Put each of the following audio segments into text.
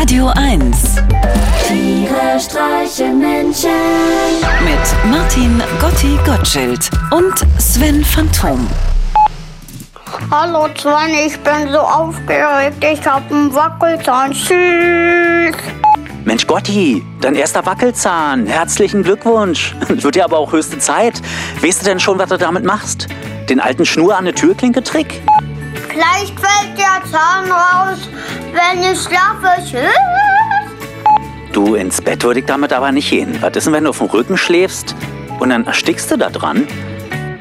Radio 1 Tiere streichen Menschen. mit Martin Gotti Gottschild und Sven Phantom. Hallo Sven, ich bin so aufgeregt. Ich hab einen Wackelzahn. Tschüss. Mensch Gotti, dein erster Wackelzahn. Herzlichen Glückwunsch. Wird ja aber auch höchste Zeit. Weißt du denn schon, was du damit machst? Den alten Schnur an der Türklinke Trick? Vielleicht fällt der Zahn raus, wenn ich schlafe. Tschüss. Du, ins Bett würde ich damit aber nicht gehen. Was ist denn, wenn du auf dem Rücken schläfst und dann erstickst du da dran?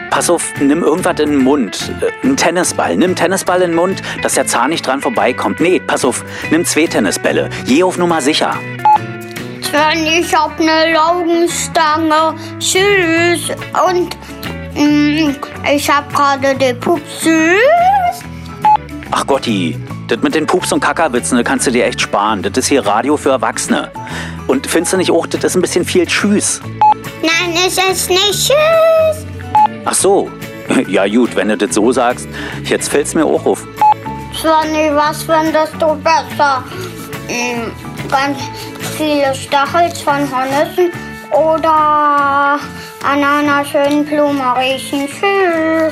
Pass auf, nimm irgendwas in den Mund. Äh, Einen Tennisball. Nimm einen Tennisball in den Mund, dass der Zahn nicht dran vorbeikommt. Nee, pass auf, nimm zwei Tennisbälle. Je auf Nummer sicher. Sven, ich hab eine Laugenstange. Tschüss. Und mm, ich hab gerade den Pups. Tschüss. Ach Gotti, das mit den Pups und Kackerwitzen, das kannst du dir echt sparen. Das ist hier Radio für Erwachsene. Und findest du nicht auch, das ist ein bisschen viel Tschüss? Nein, ist es nicht. Tschüss. Ach so. Ja gut, wenn du das so sagst. Jetzt fällt's mir auch auf. Svenny, was findest du besser? Mm, Ganz viele Stachels von Hornissen oder an einer schönen Blume riechen? Tschüss.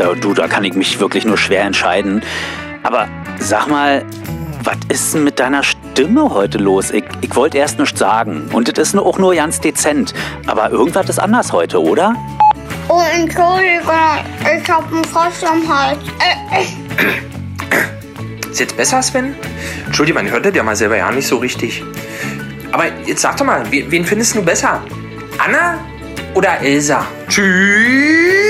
Da, du, da kann ich mich wirklich nur schwer entscheiden. Aber sag mal, was ist denn mit deiner Stimme heute los? Ich, ich wollte erst nichts sagen. Und das ist nur- auch nur ganz dezent. Aber irgendwas ist anders heute, oder? Oh, Entschuldigung, ich hab einen Frosch am Hals. Äh, äh. Ist jetzt besser, Sven? Entschuldigung, man hört das ja mal selber ja nicht so richtig. Aber jetzt sag doch mal, wen, wen findest du besser? Anna oder Elsa? Tschüss!